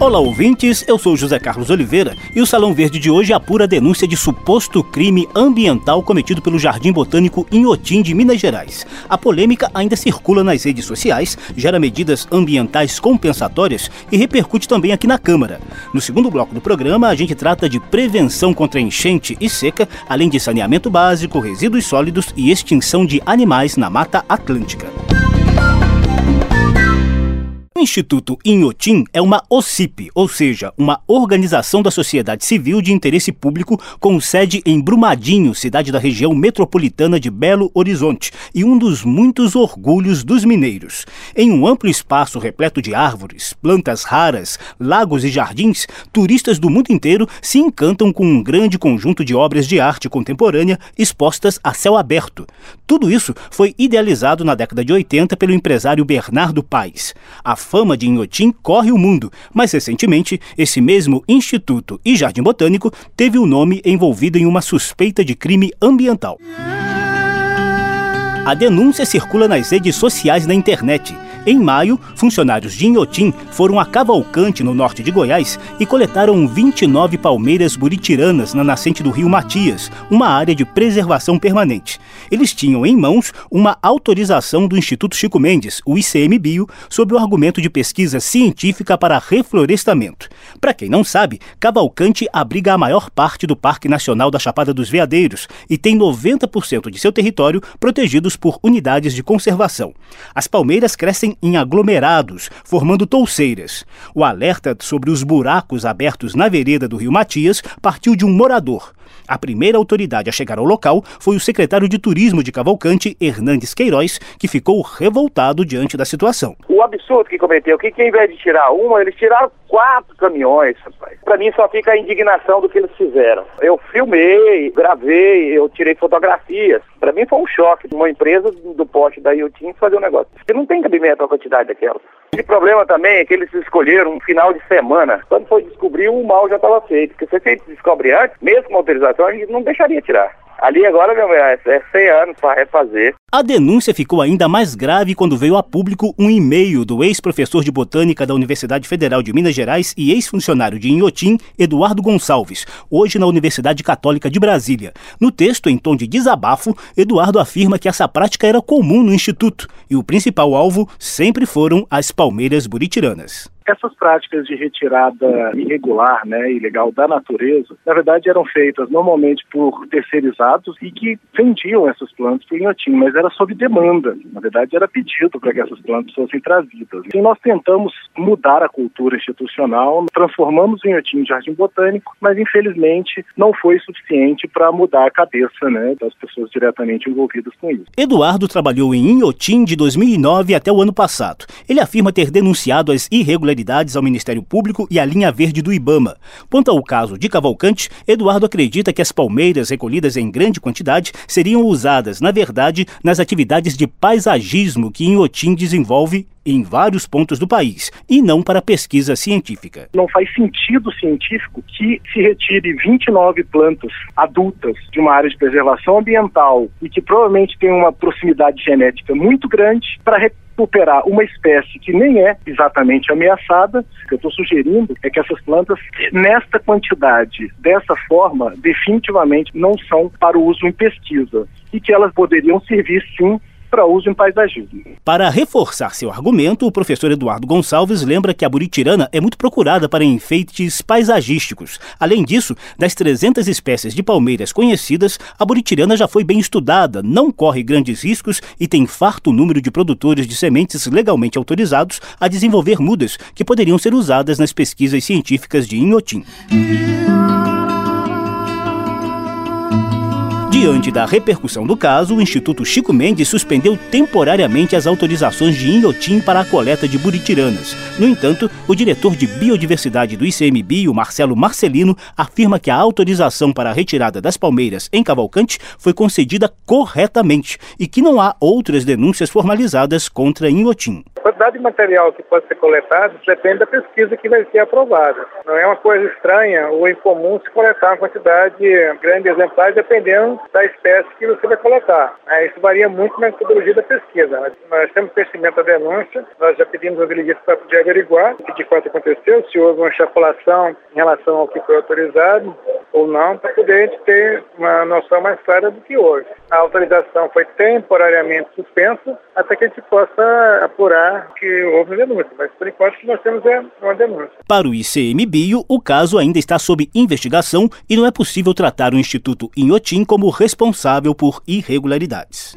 Olá, ouvintes. Eu sou José Carlos Oliveira e o Salão Verde de hoje apura a denúncia de suposto crime ambiental cometido pelo Jardim Botânico Inhotim de Minas Gerais. A polêmica ainda circula nas redes sociais, gera medidas ambientais compensatórias e repercute também aqui na Câmara. No segundo bloco do programa, a gente trata de prevenção contra enchente e seca, além de saneamento básico, resíduos sólidos e extinção de animais na Mata Atlântica. O Instituto Inhotim é uma OCIP, ou seja, uma organização da sociedade civil de interesse público com sede em Brumadinho, cidade da região metropolitana de Belo Horizonte, e um dos muitos orgulhos dos mineiros. Em um amplo espaço repleto de árvores, plantas raras, lagos e jardins, turistas do mundo inteiro se encantam com um grande conjunto de obras de arte contemporânea expostas a céu aberto. Tudo isso foi idealizado na década de 80 pelo empresário Bernardo Paes. A fama de Inhotim corre o mundo, mas recentemente esse mesmo instituto e jardim botânico teve o nome envolvido em uma suspeita de crime ambiental. A denúncia circula nas redes sociais na internet em maio, funcionários de Inhotim foram a Cavalcante, no norte de Goiás, e coletaram 29 palmeiras buritiranas na nascente do rio Matias, uma área de preservação permanente. Eles tinham em mãos uma autorização do Instituto Chico Mendes, o ICMBio, sob o argumento de pesquisa científica para reflorestamento. Para quem não sabe, Cavalcante abriga a maior parte do Parque Nacional da Chapada dos Veadeiros e tem 90% de seu território protegidos por unidades de conservação. As palmeiras crescem em aglomerados, formando touceiras. O alerta sobre os buracos abertos na vereda do Rio Matias partiu de um morador. A primeira autoridade a chegar ao local foi o secretário de Turismo de Cavalcante, Hernandes Queiroz, que ficou revoltado diante da situação. O absurdo que cometeu, que, que ao invés de tirar uma, eles tiraram quatro caminhões, rapaz. Para mim só fica a indignação do que eles fizeram. Eu filmei, gravei, eu tirei fotografias. Para mim foi um choque uma empresa do poste da Iotim fazer um negócio. Porque não tem cabimento a quantidade daquela. O problema também é que eles escolheram um final de semana. Quando foi descobrir, o mal já estava feito. Porque se você descobre antes, mesmo com autorização, a gente não deixaria tirar. Ali agora, meu é 100 anos para refazer. A denúncia ficou ainda mais grave quando veio a público um e-mail do ex-professor de botânica da Universidade Federal de Minas Gerais e ex-funcionário de Inhotim, Eduardo Gonçalves, hoje na Universidade Católica de Brasília. No texto, em tom de desabafo, Eduardo afirma que essa prática era comum no instituto e o principal alvo sempre foram as palmeiras buritiranas. Essas práticas de retirada irregular, né, ilegal da natureza, na verdade eram feitas normalmente por terceirizados e que vendiam essas plantas para o Inhotim, mas era sob demanda. Na verdade, era pedido para que essas plantas fossem trazidas. Então, nós tentamos mudar a cultura institucional, transformamos o Inhotim em jardim botânico, mas infelizmente não foi suficiente para mudar a cabeça né, das pessoas diretamente envolvidas com isso. Eduardo trabalhou em Inhotim de 2009 até o ano passado. Ele afirma ter denunciado as irregularidades ao Ministério Público e à linha verde do Ibama. Quanto ao caso de Cavalcante, Eduardo acredita que as palmeiras recolhidas em grande quantidade seriam usadas, na verdade, nas atividades de paisagismo que Inhotim desenvolve em vários pontos do país e não para pesquisa científica. Não faz sentido científico que se retire 29 plantas adultas de uma área de preservação ambiental e que provavelmente tem uma proximidade genética muito grande para recuperar uma espécie que nem é exatamente ameaçada. O que eu estou sugerindo é que essas plantas, nesta quantidade, dessa forma, definitivamente não são para o uso em pesquisa e que elas poderiam servir sim para uso em paisagismo. Para reforçar seu argumento, o professor Eduardo Gonçalves lembra que a buritirana é muito procurada para enfeites paisagísticos. Além disso, das 300 espécies de palmeiras conhecidas, a buritirana já foi bem estudada, não corre grandes riscos e tem farto número de produtores de sementes legalmente autorizados a desenvolver mudas que poderiam ser usadas nas pesquisas científicas de Inhotim. Diante da repercussão do caso, o Instituto Chico Mendes suspendeu temporariamente as autorizações de Inhotim para a coleta de buritiranas. No entanto, o diretor de Biodiversidade do ICMBio, Marcelo Marcelino, afirma que a autorização para a retirada das palmeiras em Cavalcante foi concedida corretamente e que não há outras denúncias formalizadas contra Inhotim. A quantidade de material que pode ser coletado depende da pesquisa que vai ser aprovada. Não é uma coisa estranha ou incomum se coletar uma quantidade grande de exemplares dependendo da espécie que você vai coletar. É, isso varia muito na metodologia da pesquisa. Nós, nós temos conhecimento da denúncia, nós já pedimos ao delegado para poder averiguar o que de fato aconteceu, se houve uma extrapolação em relação ao que foi autorizado ou não, para poder a gente ter uma noção mais clara do que houve. A autorização foi temporariamente suspensa até que a gente possa apurar que houve denúncia, mas por enquanto o que nós temos é uma denúncia. Para o ICMBio, o caso ainda está sob investigação e não é possível tratar o Instituto Inhotim como responsável por irregularidades.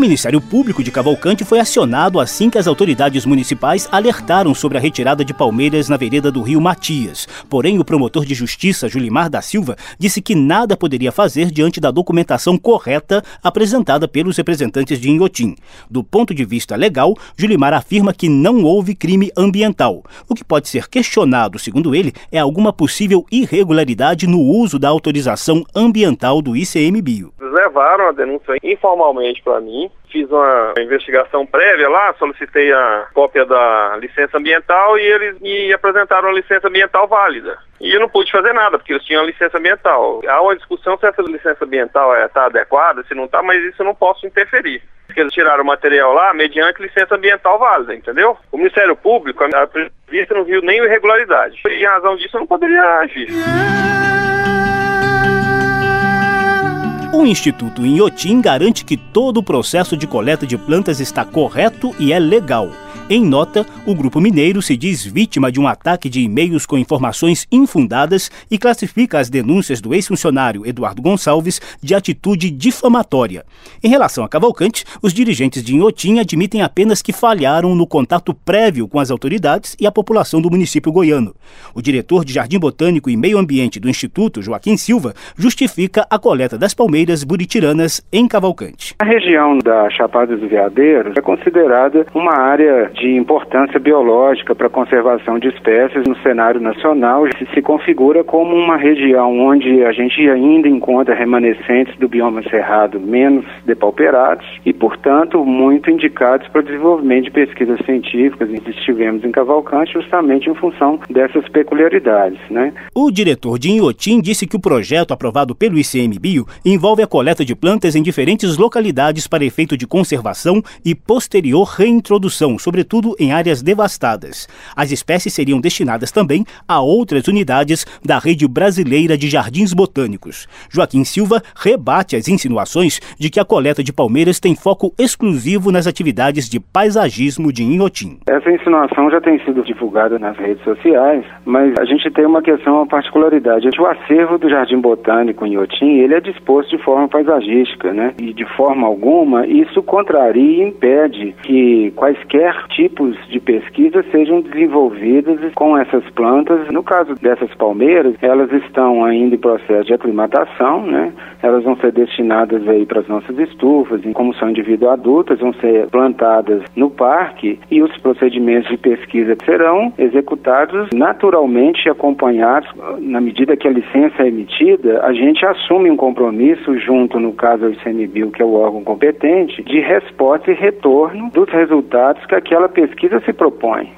O Ministério Público de Cavalcante foi acionado assim que as autoridades municipais alertaram sobre a retirada de palmeiras na vereda do rio Matias. Porém, o promotor de justiça, Julimar da Silva, disse que nada poderia fazer diante da documentação correta apresentada pelos representantes de Inhotim. Do ponto de vista legal, Julimar afirma que não houve crime ambiental. O que pode ser questionado, segundo ele, é alguma possível irregularidade no uso da autorização ambiental do ICMBio. Levaram a denúncia informalmente para mim fiz uma investigação prévia lá, solicitei a cópia da licença ambiental e eles me apresentaram a licença ambiental válida. E eu não pude fazer nada, porque eles tinham a licença ambiental. Há uma discussão se essa licença ambiental está é, adequada, se não está, mas isso eu não posso interferir. Porque eles tiraram o material lá mediante licença ambiental válida, entendeu? O Ministério Público, a vista não viu nem irregularidade. E em razão disso eu não poderia agir. O Instituto Inhotim garante que todo o processo de coleta de plantas está correto e é legal. Em nota, o Grupo Mineiro se diz vítima de um ataque de e-mails com informações infundadas e classifica as denúncias do ex-funcionário Eduardo Gonçalves de atitude difamatória. Em relação a Cavalcante, os dirigentes de Inhotim admitem apenas que falharam no contato prévio com as autoridades e a população do município goiano. O diretor de Jardim Botânico e Meio Ambiente do Instituto, Joaquim Silva, justifica a coleta das palmeiras buritiranas em Cavalcante. A região da Chapada dos Veadeiros é considerada uma área de importância biológica para a conservação de espécies no cenário nacional se, se configura como uma região onde a gente ainda encontra remanescentes do bioma cerrado menos depauperados e, portanto, muito indicados para o desenvolvimento de pesquisas científicas. E estivemos em Cavalcante justamente em função dessas peculiaridades. Né? O diretor de Inhotim disse que o projeto aprovado pelo ICMBio envolve a coleta de plantas em diferentes localidades para efeito de conservação e posterior reintrodução, sobretudo em áreas devastadas. As espécies seriam destinadas também a outras unidades da rede brasileira de jardins botânicos. Joaquim Silva rebate as insinuações de que a coleta de palmeiras tem foco exclusivo nas atividades de paisagismo de Inhotim. Essa insinuação já tem sido divulgada nas redes sociais, mas a gente tem uma questão, uma particularidade. O acervo do Jardim Botânico Inhotim, ele é disposto de forma paisagística, né? E de forma alguma, isso contraria e impede que quaisquer tipos de pesquisa sejam desenvolvidas com essas plantas. No caso dessas palmeiras, elas estão ainda em processo de aclimatação, né? Elas vão ser destinadas aí para as nossas estufas, e como são indivíduos adultas, vão ser plantadas no parque e os procedimentos de pesquisa serão executados naturalmente acompanhados. Na medida que a licença é emitida, a gente assume um compromisso junto, no caso do ICMBio, que é o órgão competente, de resposta e retorno dos resultados que aquela pesquisa se propõe.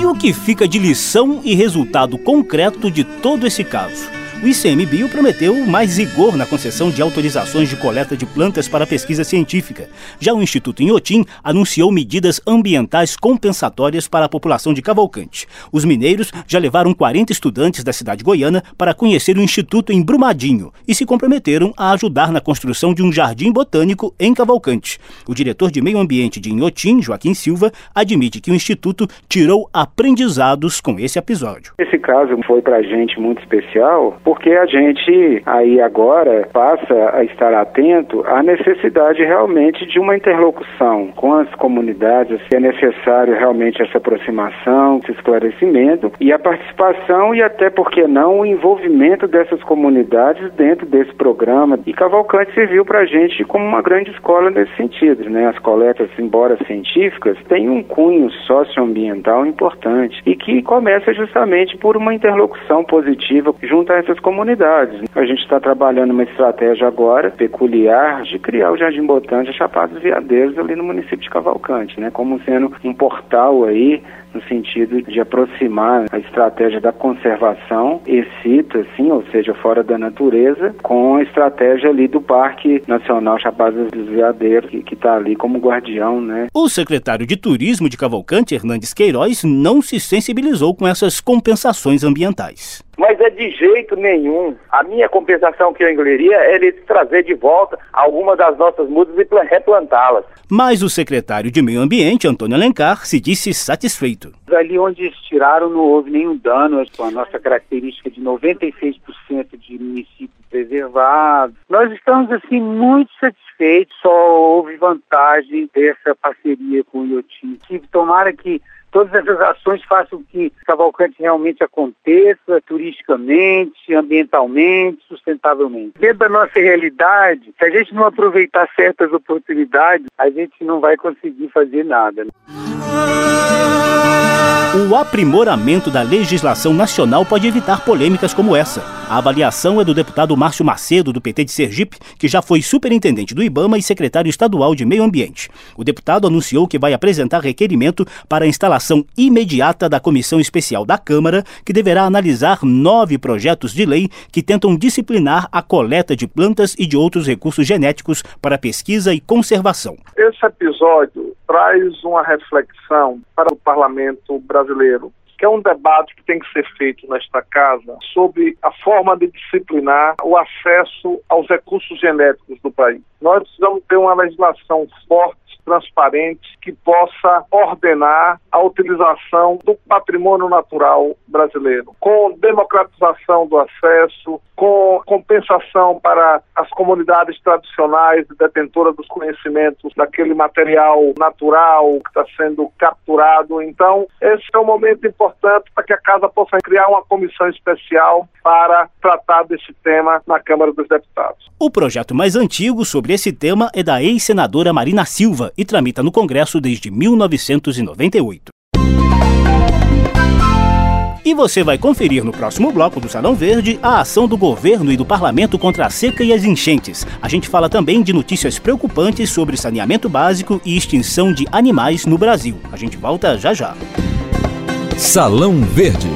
E o que fica de lição e resultado concreto de todo esse caso? O ICMBio prometeu mais rigor na concessão de autorizações de coleta de plantas para pesquisa científica. Já o Instituto Inhotim anunciou medidas ambientais compensatórias para a população de Cavalcante. Os mineiros já levaram 40 estudantes da cidade goiana para conhecer o Instituto em Brumadinho e se comprometeram a ajudar na construção de um jardim botânico em Cavalcante. O diretor de Meio Ambiente de Inhotim, Joaquim Silva, admite que o Instituto tirou aprendizados com esse episódio. Esse caso foi para a gente muito especial porque a gente aí agora passa a estar atento à necessidade realmente de uma interlocução com as comunidades, se é necessário realmente essa aproximação, esse esclarecimento e a participação e até porque não o envolvimento dessas comunidades dentro desse programa. E Cavalcante serviu para a gente como uma grande escola nesse sentido, né? As coletas, embora científicas, têm um cunho socioambiental importante e que começa justamente por uma interlocução positiva junto a essas comunidades. A gente está trabalhando uma estratégia agora peculiar de criar o Jardim Botânico Chapados Veadeiros ali no município de Cavalcante, né? Como sendo um portal aí no sentido de aproximar a estratégia da conservação, excita, assim, ou seja, fora da natureza, com a estratégia ali do Parque Nacional Chapadas dos Veadeiros, que está ali como guardião, né? O secretário de Turismo de Cavalcante, Hernandes Queiroz, não se sensibilizou com essas compensações ambientais. Mas é de jeito nenhum. A minha compensação que eu engoliria é de trazer de volta algumas das nossas mudas e replantá-las. Mas o secretário de Meio Ambiente, Antônio Alencar, se disse satisfeito. Ali onde eles tiraram não houve nenhum dano, com a nossa característica de 96% de município preservado. Nós estamos assim muito satisfeitos, só houve vantagem dessa parceria com o IoT. Tomara que todas essas ações façam que Cavalcante realmente aconteça turisticamente, ambientalmente, sustentavelmente. Dentro da nossa realidade, se a gente não aproveitar certas oportunidades, a gente não vai conseguir fazer nada. O aprimoramento da legislação nacional pode evitar polêmicas como essa. A avaliação é do deputado Márcio Macedo, do PT de Sergipe, que já foi superintendente do IBAMA e secretário estadual de Meio Ambiente. O deputado anunciou que vai apresentar requerimento para a instalação imediata da comissão especial da Câmara, que deverá analisar nove projetos de lei que tentam disciplinar a coleta de plantas e de outros recursos genéticos para pesquisa e conservação. Esse episódio traz uma reflexão para o parlamento brasileiro que é um debate que tem que ser feito nesta casa sobre a forma de disciplinar o acesso aos recursos genéticos do país. Nós precisamos ter uma legislação forte transparente que possa ordenar a utilização do patrimônio natural brasileiro, com democratização do acesso, com compensação para as comunidades tradicionais detentoras dos conhecimentos daquele material natural que está sendo capturado. Então, esse é um momento importante para que a casa possa criar uma comissão especial para tratar desse tema na Câmara dos Deputados. O projeto mais antigo sobre esse tema é da ex-senadora Marina Silva e tramita no Congresso desde 1998. E você vai conferir no próximo bloco do Salão Verde a ação do governo e do parlamento contra a seca e as enchentes. A gente fala também de notícias preocupantes sobre saneamento básico e extinção de animais no Brasil. A gente volta já já. Salão Verde